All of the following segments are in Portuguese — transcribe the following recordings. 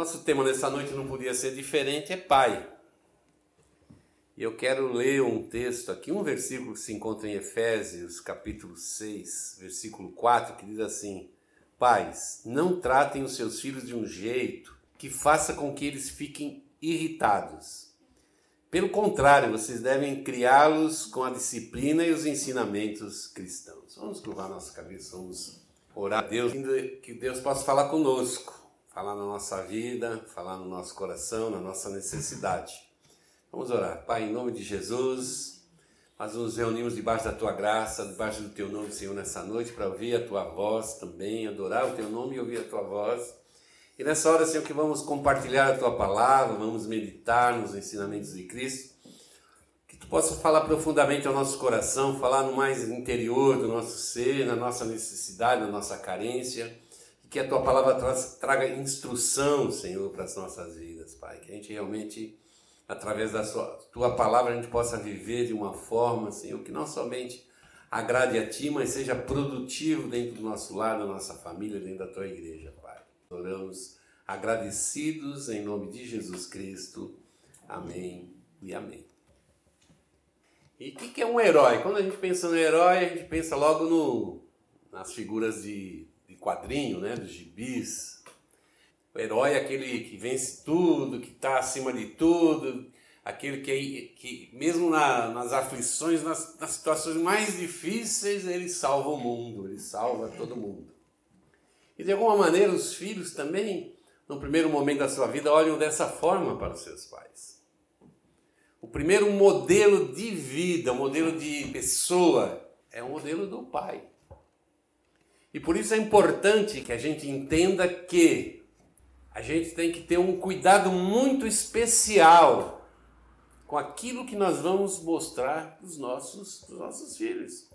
Nosso tema nessa noite não podia ser diferente, é Pai. E eu quero ler um texto aqui, um versículo que se encontra em Efésios, capítulo 6, versículo 4, que diz assim: Pais, não tratem os seus filhos de um jeito que faça com que eles fiquem irritados. Pelo contrário, vocês devem criá-los com a disciplina e os ensinamentos cristãos. Vamos curvar nossa cabeça, vamos orar a Deus, que Deus possa falar conosco falar na nossa vida, falar no nosso coração, na nossa necessidade. Vamos orar. Pai, em nome de Jesus, nós nos reunimos debaixo da tua graça, debaixo do teu nome, Senhor, nessa noite, para ouvir a tua voz também, adorar o teu nome e ouvir a tua voz. E nessa hora, Senhor, que vamos compartilhar a tua palavra, vamos meditar nos ensinamentos de Cristo, que tu possa falar profundamente ao nosso coração, falar no mais interior do nosso ser, na nossa necessidade, na nossa carência que a tua palavra traga instrução, Senhor, para as nossas vidas, Pai. Que a gente realmente, através da sua, tua palavra, a gente possa viver de uma forma, Senhor, que não somente agrade a Ti, mas seja produtivo dentro do nosso lar, da nossa família, dentro da Tua igreja, Pai. Oramos agradecidos em nome de Jesus Cristo. Amém e amém. E o que, que é um herói? Quando a gente pensa no herói, a gente pensa logo no, nas figuras de quadrinho, né, dos gibis. O herói é aquele que vence tudo, que está acima de tudo, aquele que, que mesmo na, nas aflições, nas, nas situações mais difíceis, ele salva o mundo, ele salva todo mundo. E de alguma maneira os filhos também, no primeiro momento da sua vida, olham dessa forma para os seus pais. O primeiro modelo de vida, o modelo de pessoa, é o modelo do pai. E por isso é importante que a gente entenda que a gente tem que ter um cuidado muito especial com aquilo que nós vamos mostrar para os nossos, os nossos filhos.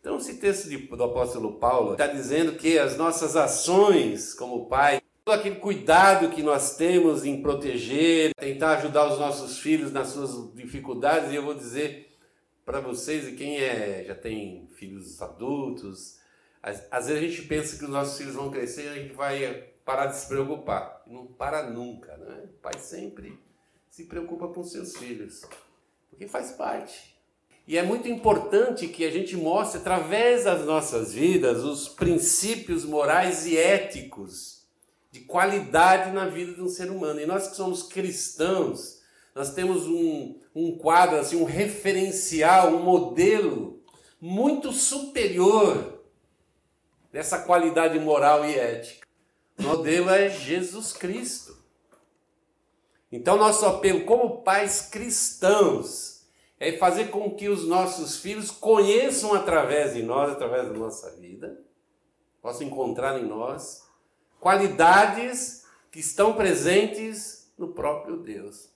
Então, esse texto de, do apóstolo Paulo está dizendo que as nossas ações como pai, todo aquele cuidado que nós temos em proteger, tentar ajudar os nossos filhos nas suas dificuldades, e eu vou dizer para vocês, e quem é, já tem filhos adultos, às vezes a gente pensa que os nossos filhos vão crescer e a gente vai parar de se preocupar. Não para nunca, né? O pai sempre se preocupa com seus filhos, porque faz parte. E é muito importante que a gente mostre através das nossas vidas os princípios morais e éticos de qualidade na vida de um ser humano. E nós que somos cristãos, nós temos um, um quadro, assim, um referencial, um modelo muito superior dessa qualidade moral e ética. O modelo é Jesus Cristo. Então, nosso apelo como pais cristãos é fazer com que os nossos filhos conheçam através de nós, através da nossa vida, possam encontrar em nós qualidades que estão presentes no próprio Deus.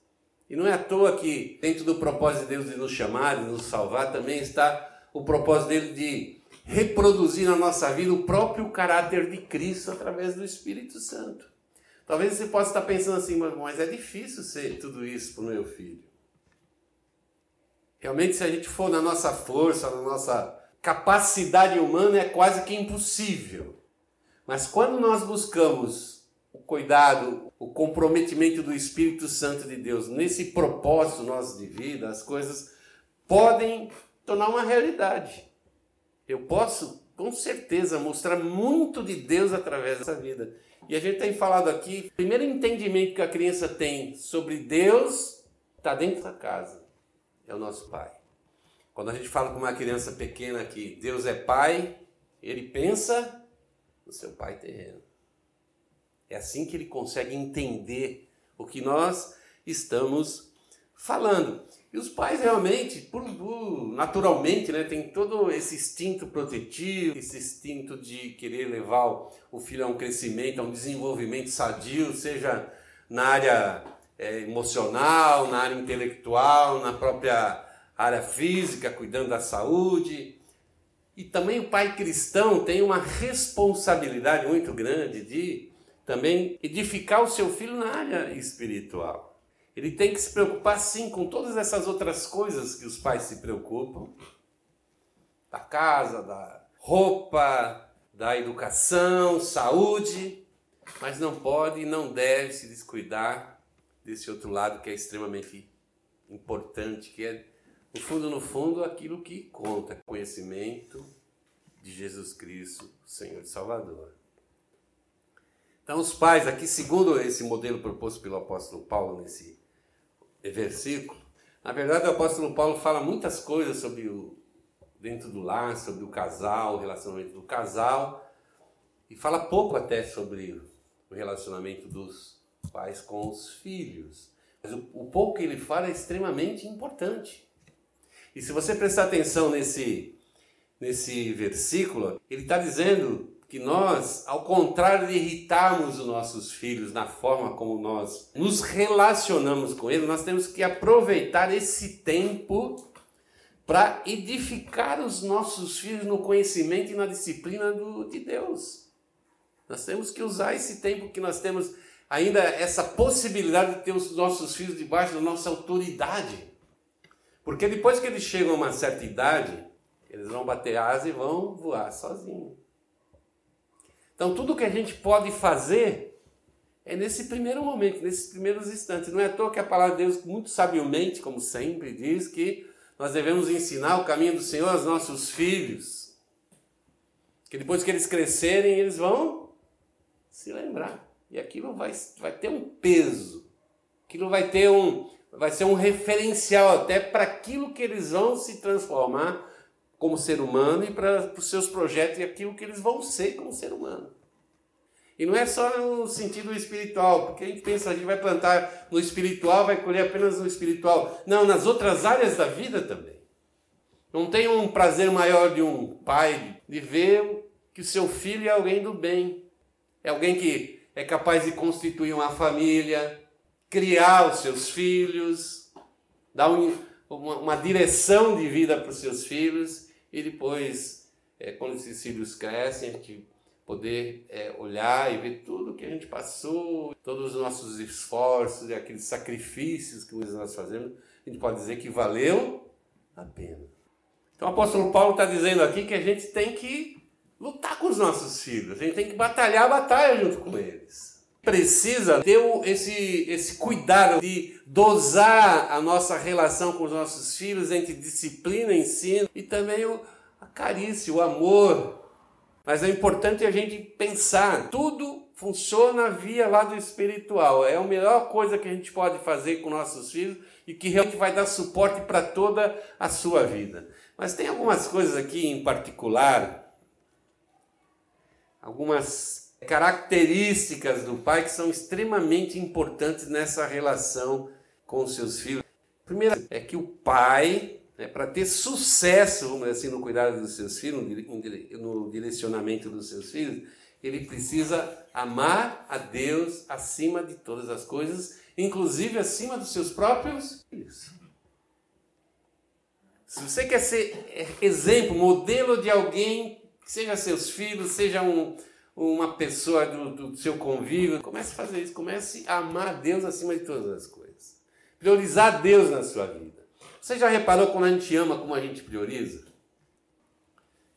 E não é à toa que, dentro do propósito de Deus de nos chamar, de nos salvar, também está o propósito dele de reproduzir na nossa vida o próprio caráter de Cristo através do Espírito Santo. Talvez você possa estar pensando assim, mas é difícil ser tudo isso para o meu filho. Realmente, se a gente for na nossa força, na nossa capacidade humana, é quase que impossível. Mas quando nós buscamos o cuidado, o comprometimento do Espírito Santo de Deus nesse propósito nosso de vida, as coisas podem tornar uma realidade. Eu posso, com certeza, mostrar muito de Deus através dessa vida. E a gente tem falado aqui, o primeiro entendimento que a criança tem sobre Deus está dentro da casa. É o nosso pai. Quando a gente fala com uma criança pequena que Deus é pai, ele pensa no seu pai terreno. É assim que ele consegue entender o que nós estamos falando. E os pais realmente, por, por, naturalmente, né, tem todo esse instinto protetivo, esse instinto de querer levar o, filho a um crescimento, a um desenvolvimento sadio, seja na área é, emocional, na área intelectual, na própria área física, cuidando da saúde. E também o pai cristão tem uma responsabilidade muito grande de também edificar o seu filho na área espiritual. Ele tem que se preocupar sim com todas essas outras coisas que os pais se preocupam: da casa, da roupa, da educação, saúde. mas não pode e não deve se descuidar desse outro lado que é extremamente importante, que é, no fundo, no fundo, aquilo que conta, conhecimento de Jesus Cristo, Senhor e Salvador. Então, os pais, aqui, segundo esse modelo proposto pelo apóstolo Paulo nesse versículo, na verdade, o apóstolo Paulo fala muitas coisas sobre o dentro do lar, sobre o casal, o relacionamento do casal, e fala pouco até sobre o relacionamento dos pais com os filhos. Mas o, o pouco que ele fala é extremamente importante. E se você prestar atenção nesse, nesse versículo, ele está dizendo que nós, ao contrário de irritarmos os nossos filhos na forma como nós nos relacionamos com eles, nós temos que aproveitar esse tempo para edificar os nossos filhos no conhecimento e na disciplina do, de Deus. Nós temos que usar esse tempo que nós temos ainda essa possibilidade de ter os nossos filhos debaixo da nossa autoridade. Porque depois que eles chegam a uma certa idade, eles vão bater asa e vão voar sozinhos. Então, tudo que a gente pode fazer é nesse primeiro momento, nesses primeiros instantes. Não é à toa que a palavra de Deus, muito sabiamente, como sempre, diz que nós devemos ensinar o caminho do Senhor aos nossos filhos. Que depois que eles crescerem, eles vão se lembrar. E aquilo vai, vai ter um peso. Aquilo vai ter um. Vai ser um referencial até para aquilo que eles vão se transformar como ser humano e para os seus projetos e aquilo que eles vão ser como ser humano. E não é só no sentido espiritual, porque a gente pensa, a gente vai plantar no espiritual, vai colher apenas no espiritual. Não, nas outras áreas da vida também. Não tem um prazer maior de um pai de ver que o seu filho é alguém do bem. É alguém que é capaz de constituir uma família, criar os seus filhos, dar um, uma, uma direção de vida para os seus filhos e depois, é, quando esses filhos crescem, a gente poder é, olhar e ver tudo que a gente passou, todos os nossos esforços e aqueles sacrifícios que nós fazemos, a gente pode dizer que valeu a pena. Então o apóstolo Paulo está dizendo aqui que a gente tem que lutar com os nossos filhos, a gente tem que batalhar a batalha junto com eles precisa ter esse, esse cuidado de dosar a nossa relação com os nossos filhos entre disciplina, ensino e também o, a carícia, o amor. Mas é importante a gente pensar, tudo funciona via lado espiritual. É a melhor coisa que a gente pode fazer com nossos filhos e que realmente vai dar suporte para toda a sua vida. Mas tem algumas coisas aqui em particular, algumas características do pai que são extremamente importantes nessa relação com seus filhos. Primeiro é que o pai, né, para ter sucesso, vamos dizer assim, no cuidado dos seus filhos, no direcionamento dos seus filhos, ele precisa amar a Deus acima de todas as coisas, inclusive acima dos seus próprios filhos. Se você quer ser exemplo, modelo de alguém, seja seus filhos, seja um, uma pessoa do, do seu convívio, comece a fazer isso, comece a amar Deus acima de todas as coisas. Priorizar Deus na sua vida. Você já reparou quando a gente ama como a gente prioriza?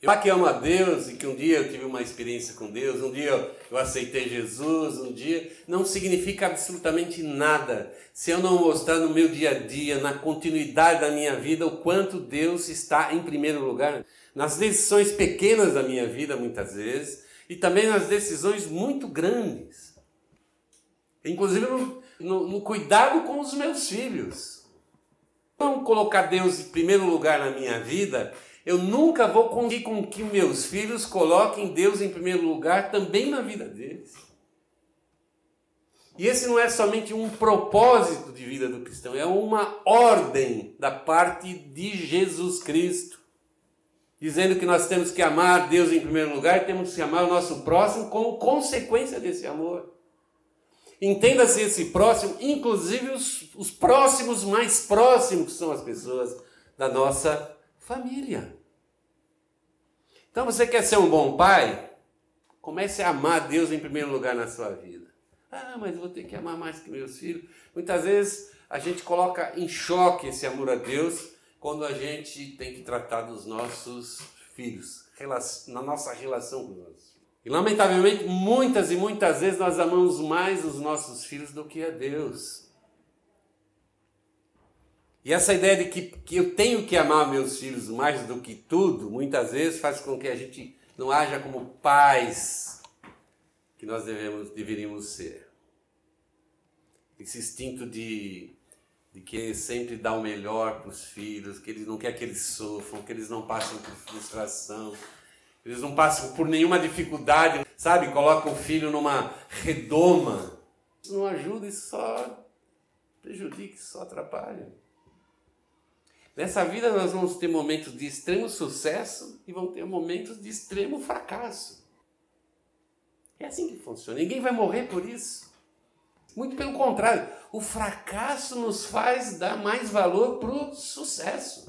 Eu que amo a Deus e que um dia eu tive uma experiência com Deus, um dia eu aceitei Jesus, um dia, não significa absolutamente nada se eu não mostrar no meu dia a dia, na continuidade da minha vida, o quanto Deus está em primeiro lugar. Nas decisões pequenas da minha vida, muitas vezes, e também nas decisões muito grandes. Inclusive no, no, no cuidado com os meus filhos. Não colocar Deus em primeiro lugar na minha vida, eu nunca vou conseguir com que meus filhos coloquem Deus em primeiro lugar também na vida deles. E esse não é somente um propósito de vida do cristão, é uma ordem da parte de Jesus Cristo dizendo que nós temos que amar Deus em primeiro lugar e temos que amar o nosso próximo como consequência desse amor. Entenda-se esse próximo, inclusive os, os próximos mais próximos, que são as pessoas da nossa família. Então você quer ser um bom pai? Comece a amar Deus em primeiro lugar na sua vida. Ah, mas vou ter que amar mais que meus filhos. Muitas vezes a gente coloca em choque esse amor a Deus quando a gente tem que tratar dos nossos filhos, na nossa relação com os nossos filhos. E lamentavelmente, muitas e muitas vezes nós amamos mais os nossos filhos do que a Deus. E essa ideia de que, que eu tenho que amar meus filhos mais do que tudo, muitas vezes faz com que a gente não haja como pais que nós devemos, deveríamos ser. Esse instinto de, de querer sempre dar o melhor para os filhos, que eles não quer que eles sofram, que eles não passem por frustração, que eles não passem por nenhuma dificuldade, sabe? Coloca o filho numa redoma. Isso não ajuda, isso só prejudica, isso só atrapalha. Nessa vida nós vamos ter momentos de extremo sucesso e vamos ter momentos de extremo fracasso. É assim que funciona. Ninguém vai morrer por isso. Muito pelo contrário, o fracasso nos faz dar mais valor para o sucesso.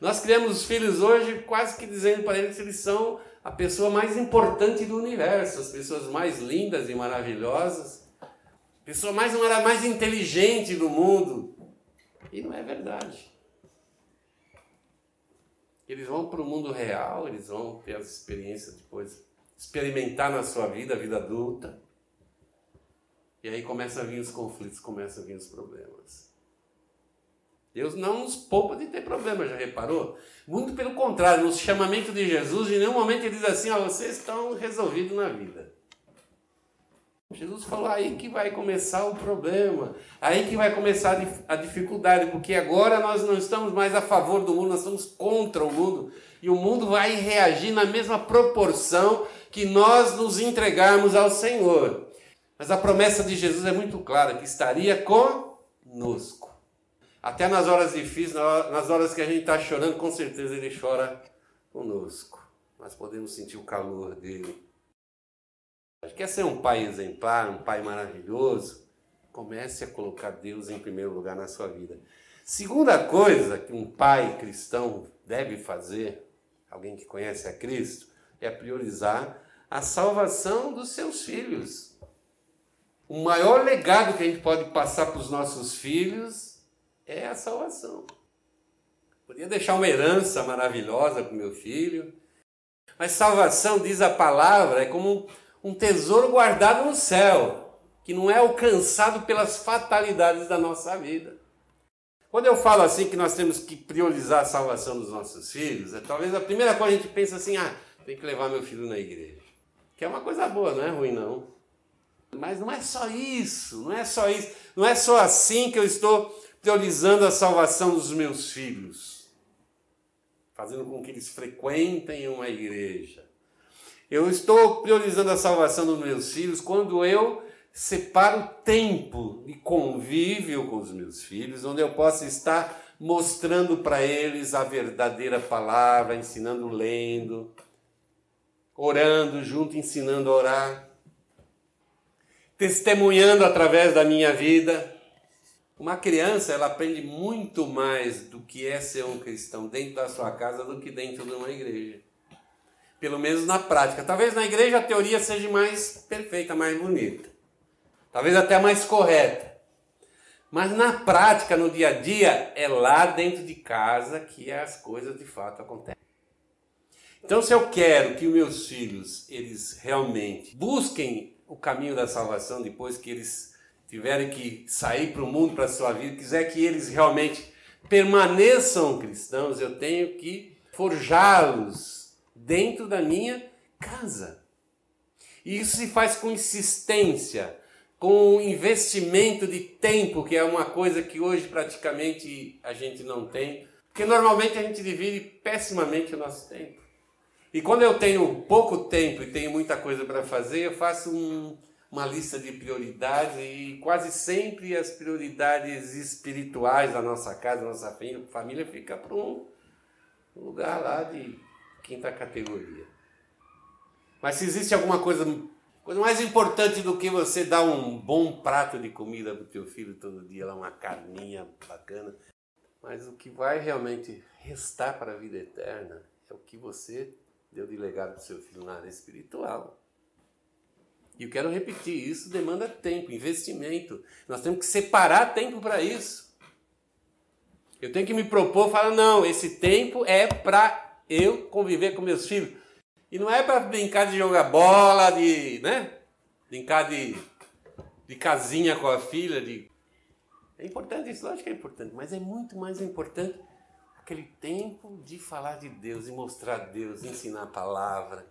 Nós criamos os filhos hoje quase que dizendo para eles que eles são a pessoa mais importante do universo, as pessoas mais lindas e maravilhosas, a pessoa mais, mais inteligente do mundo. E não é verdade. Eles vão para o mundo real, eles vão ter as experiências depois, experimentar na sua vida, a vida adulta. E aí começam a vir os conflitos, começam a vir os problemas. Deus não nos poupa de ter problemas, já reparou? Muito pelo contrário, no chamamento de Jesus, em nenhum momento ele diz assim: ó, vocês estão resolvidos na vida. Jesus falou aí que vai começar o problema, aí que vai começar a dificuldade, porque agora nós não estamos mais a favor do mundo, nós estamos contra o mundo, e o mundo vai reagir na mesma proporção que nós nos entregarmos ao Senhor. Mas a promessa de Jesus é muito clara, que estaria conosco. Até nas horas difíceis, nas horas que a gente está chorando, com certeza Ele chora conosco. Nós podemos sentir o calor dele Quer ser um pai exemplar, um pai maravilhoso? Comece a colocar Deus em primeiro lugar na sua vida. Segunda coisa que um pai cristão deve fazer, alguém que conhece a Cristo, é priorizar a salvação dos seus filhos. O maior legado que a gente pode passar para os nossos filhos é a salvação. Podia deixar uma herança maravilhosa para o meu filho, mas salvação, diz a palavra, é como um tesouro guardado no céu, que não é alcançado pelas fatalidades da nossa vida. Quando eu falo assim que nós temos que priorizar a salvação dos nossos filhos, é talvez a primeira coisa a gente pensa assim, ah, tem que levar meu filho na igreja. Que é uma coisa boa, não é ruim não. Mas não é só isso, não é só isso, não é só assim que eu estou priorizando a salvação dos meus filhos, fazendo com que eles frequentem uma igreja. Eu estou priorizando a salvação dos meus filhos quando eu separo tempo de convívio com os meus filhos, onde eu possa estar mostrando para eles a verdadeira palavra, ensinando lendo, orando junto, ensinando a orar, testemunhando através da minha vida. Uma criança, ela aprende muito mais do que é ser um cristão dentro da sua casa do que dentro de uma igreja pelo menos na prática. Talvez na igreja a teoria seja mais perfeita, mais bonita, talvez até mais correta. Mas na prática, no dia a dia, é lá dentro de casa que as coisas de fato acontecem. Então, se eu quero que meus filhos eles realmente busquem o caminho da salvação depois que eles tiverem que sair para o mundo, para a sua vida, quiser que eles realmente permaneçam cristãos, eu tenho que forjá-los dentro da minha casa. E isso se faz com insistência, com investimento de tempo, que é uma coisa que hoje praticamente a gente não tem, porque normalmente a gente divide pessimamente o nosso tempo. E quando eu tenho pouco tempo e tenho muita coisa para fazer, eu faço um, uma lista de prioridades e quase sempre as prioridades espirituais da nossa casa, da nossa família, fica para um lugar lá de quinta categoria. Mas se existe alguma coisa, coisa mais importante do que você dar um bom prato de comida para o teu filho todo dia, lá uma carninha bacana, mas o que vai realmente restar para a vida eterna é o que você deu de legado para o seu filho na área espiritual. E eu quero repetir, isso demanda tempo, investimento. Nós temos que separar tempo para isso. Eu tenho que me propor, falar, não, esse tempo é para eu conviver com meus filhos. E não é para brincar de jogar bola, de, né? Brincar de, de casinha com a filha, de... É importante isso, lógico que é importante, mas é muito mais importante aquele tempo de falar de Deus e mostrar Deus, ensinar a palavra,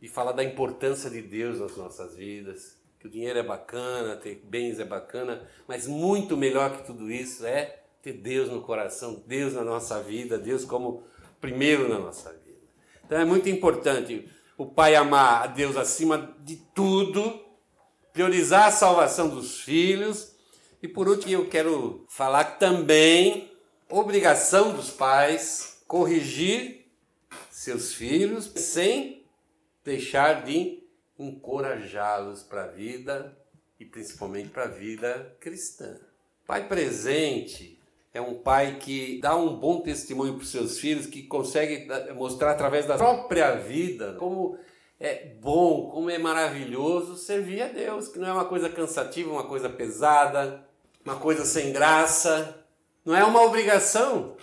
e falar da importância de Deus nas nossas vidas. Que o dinheiro é bacana, ter bens é bacana, mas muito melhor que tudo isso é ter Deus no coração, Deus na nossa vida, Deus como primeiro na nossa vida. Então é muito importante o pai amar a Deus acima de tudo, priorizar a salvação dos filhos. E por último, eu quero falar também obrigação dos pais corrigir seus filhos sem deixar de encorajá-los para a vida e principalmente para a vida cristã. Pai presente é um pai que dá um bom testemunho para os seus filhos, que consegue mostrar através da própria vida como é bom, como é maravilhoso servir a Deus, que não é uma coisa cansativa, uma coisa pesada, uma coisa sem graça, não é uma obrigação.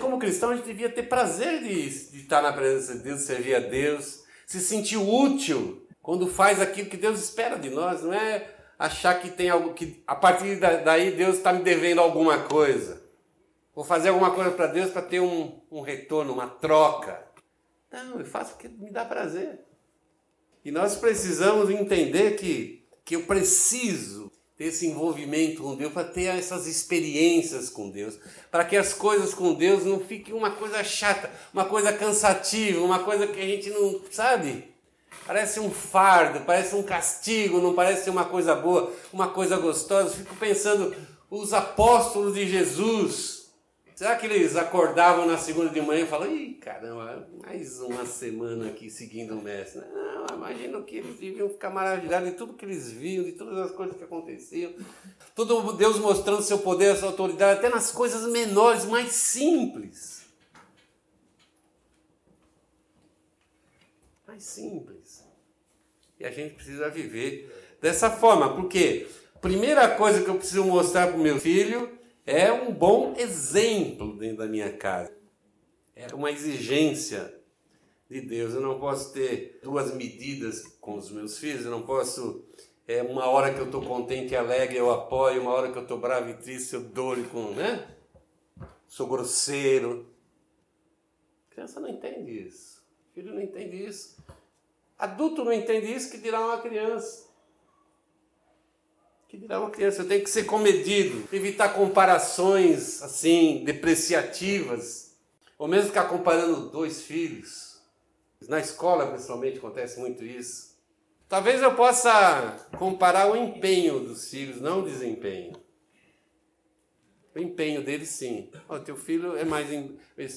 Como cristão, a gente devia ter prazer de, de estar na presença de Deus, servir a Deus, se sentir útil quando faz aquilo que Deus espera de nós, não é achar que tem algo que a partir daí Deus está me devendo alguma coisa. Vou fazer alguma coisa para Deus para ter um, um retorno, uma troca. Não, eu faço porque me dá prazer. E nós precisamos entender que, que eu preciso ter esse envolvimento com Deus, para ter essas experiências com Deus, para que as coisas com Deus não fiquem uma coisa chata, uma coisa cansativa, uma coisa que a gente não sabe. Parece um fardo, parece um castigo, não parece uma coisa boa, uma coisa gostosa. Fico pensando, os apóstolos de Jesus, será que eles acordavam na segunda de manhã e falavam, ih, caramba, mais uma semana aqui seguindo o mestre? Não, imagino que eles deviam ficar maravilhados de tudo que eles viam, de todas as coisas que aconteciam. Tudo Deus mostrando seu poder, sua autoridade, até nas coisas menores, mais simples. Mais simples. E a gente precisa viver dessa forma. Porque primeira coisa que eu preciso mostrar para o meu filho é um bom exemplo dentro da minha casa. É uma exigência de Deus. Eu não posso ter duas medidas com os meus filhos, eu não posso. É, uma hora que eu estou contente e alegre, eu apoio, uma hora que eu estou bravo e triste, eu dou com. Né? Sou grosseiro. A criança não entende isso. O filho não entende isso. Adulto não entende isso, que dirá uma criança. Que dirá uma criança. Eu tenho que ser comedido, evitar comparações assim, depreciativas. Ou mesmo ficar comparando dois filhos. Na escola, principalmente, acontece muito isso. Talvez eu possa comparar o empenho dos filhos, não o desempenho. O empenho deles, sim. O teu filho é mais.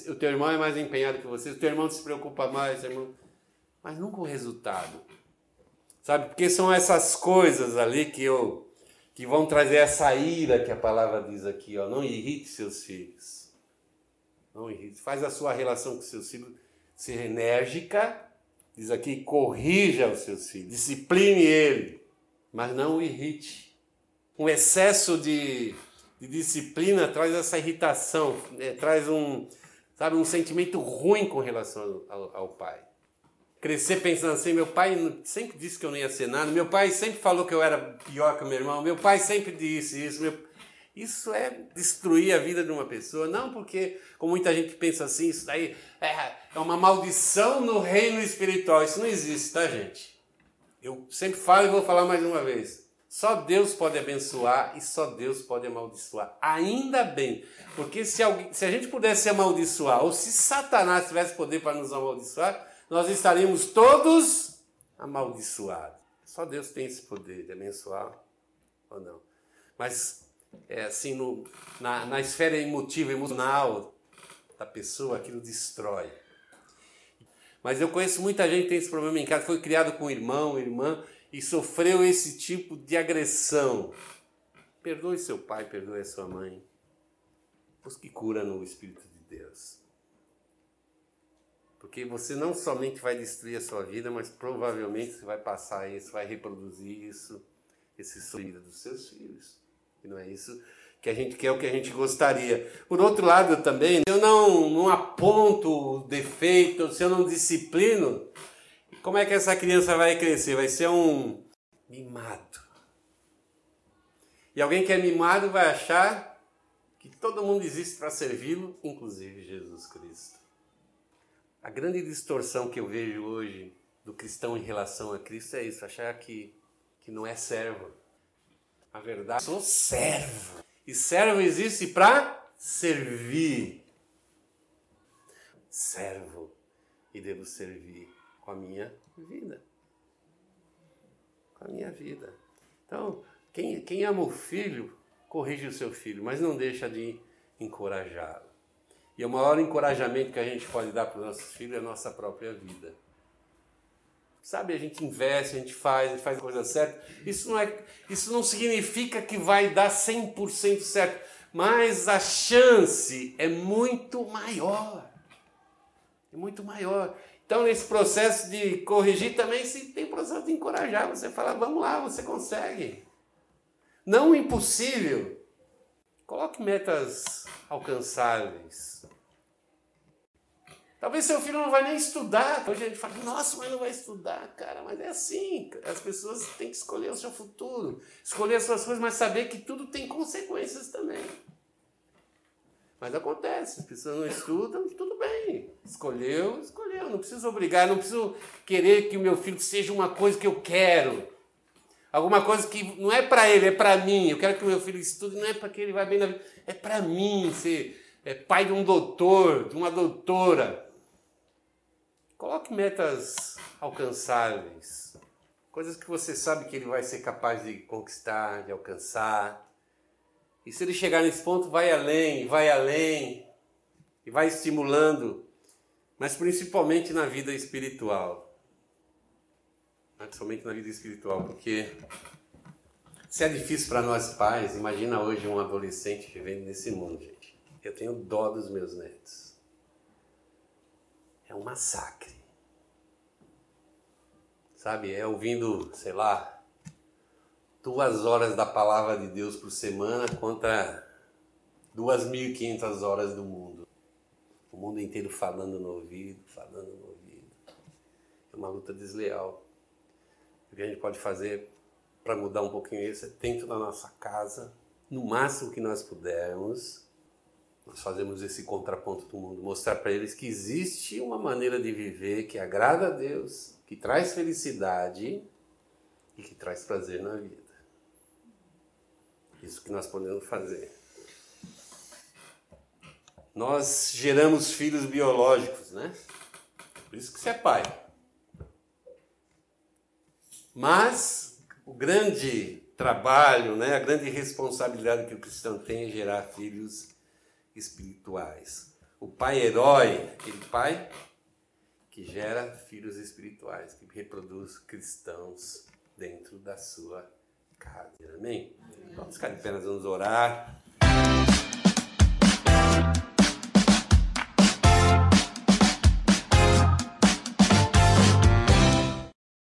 O teu irmão é mais empenhado que você, o teu irmão se preocupa mais, irmão mas nunca o resultado. Sabe? Porque são essas coisas ali que eu que vão trazer essa ira que a palavra diz aqui, ó, não irrite seus filhos. Não irrite. Faz a sua relação com seus filhos ser enérgica. Diz aqui, corrija os seus filhos, discipline ele, mas não o irrite. Um excesso de, de disciplina traz essa irritação, é, traz um, sabe, um sentimento ruim com relação ao, ao pai crescer pensando assim, meu pai sempre disse que eu não ia ser nada, meu pai sempre falou que eu era pior que meu irmão, meu pai sempre disse isso, meu... isso é destruir a vida de uma pessoa, não porque, como muita gente pensa assim, isso daí é, é uma maldição no reino espiritual, isso não existe, tá gente? Eu sempre falo e vou falar mais uma vez, só Deus pode abençoar e só Deus pode amaldiçoar. Ainda bem, porque se, alguém, se a gente pudesse amaldiçoar, ou se Satanás tivesse poder para nos amaldiçoar, nós estaríamos todos amaldiçoados. Só Deus tem esse poder de abençoar ou não. Mas, é assim, no, na, na esfera emotiva, emocional da pessoa, aquilo destrói. Mas eu conheço muita gente que tem esse problema em casa, foi criado com irmão, irmã, e sofreu esse tipo de agressão. Perdoe seu pai, perdoe sua mãe. Busque cura no Espírito de Deus. Porque você não somente vai destruir a sua vida, mas provavelmente você vai passar isso, vai reproduzir isso, esse vida dos seus filhos. E não é isso que a gente quer o que a gente gostaria. Por outro lado também, eu não, não aponto defeito, se eu não disciplino, como é que essa criança vai crescer? Vai ser um mimado. E alguém que é mimado vai achar que todo mundo existe para servi-lo, inclusive Jesus Cristo. A grande distorção que eu vejo hoje do cristão em relação a Cristo é isso, achar que, que não é servo. A verdade, sou servo. E servo existe para servir. Servo. E devo servir com a minha vida. Com a minha vida. Então, quem, quem ama o filho, corrige o seu filho, mas não deixa de encorajá-lo. E o maior encorajamento que a gente pode dar para os nossos filhos é a nossa própria vida. Sabe, a gente investe, a gente faz, a gente faz a coisa certa. Isso não, é, isso não significa que vai dar 100% certo, mas a chance é muito maior. É muito maior. Então, nesse processo de corrigir também se tem processo de encorajar. Você fala, vamos lá, você consegue. Não impossível. Coloque metas alcançáveis. Talvez seu filho não vai nem estudar. Hoje a gente fala, nossa, mas não vai estudar, cara. Mas é assim. As pessoas têm que escolher o seu futuro, escolher as suas coisas, mas saber que tudo tem consequências também. Mas acontece, as pessoas não estudam, tudo bem. Escolheu, escolheu. Não preciso obrigar, não preciso querer que o meu filho seja uma coisa que eu quero. Alguma coisa que não é para ele, é para mim. Eu quero que o meu filho estude, não é para que ele vá bem na vida. É para mim ser é pai de um doutor, de uma doutora. Coloque metas alcançáveis, coisas que você sabe que ele vai ser capaz de conquistar, de alcançar. E se ele chegar nesse ponto, vai além, vai além, e vai estimulando, mas principalmente na vida espiritual. Principalmente na vida espiritual, porque se é difícil para nós pais, imagina hoje um adolescente vivendo nesse mundo, gente. Eu tenho dó dos meus netos. É um massacre. Sabe? É ouvindo, sei lá, duas horas da palavra de Deus por semana contra duas mil e quinhentas horas do mundo. O mundo inteiro falando no ouvido, falando no ouvido. É uma luta desleal. O que a gente pode fazer para mudar um pouquinho isso é dentro da nossa casa, no máximo que nós pudermos, nós fazemos esse contraponto do mundo, mostrar para eles que existe uma maneira de viver que agrada a Deus, que traz felicidade e que traz prazer na vida. Isso que nós podemos fazer. Nós geramos filhos biológicos, né? Por isso que você é pai. Mas o grande trabalho, né, a grande responsabilidade que o cristão tem é gerar filhos espirituais. O pai herói, aquele pai que gera filhos espirituais, que reproduz cristãos dentro da sua casa. Amém? Vamos ficar de pé, nós vamos orar.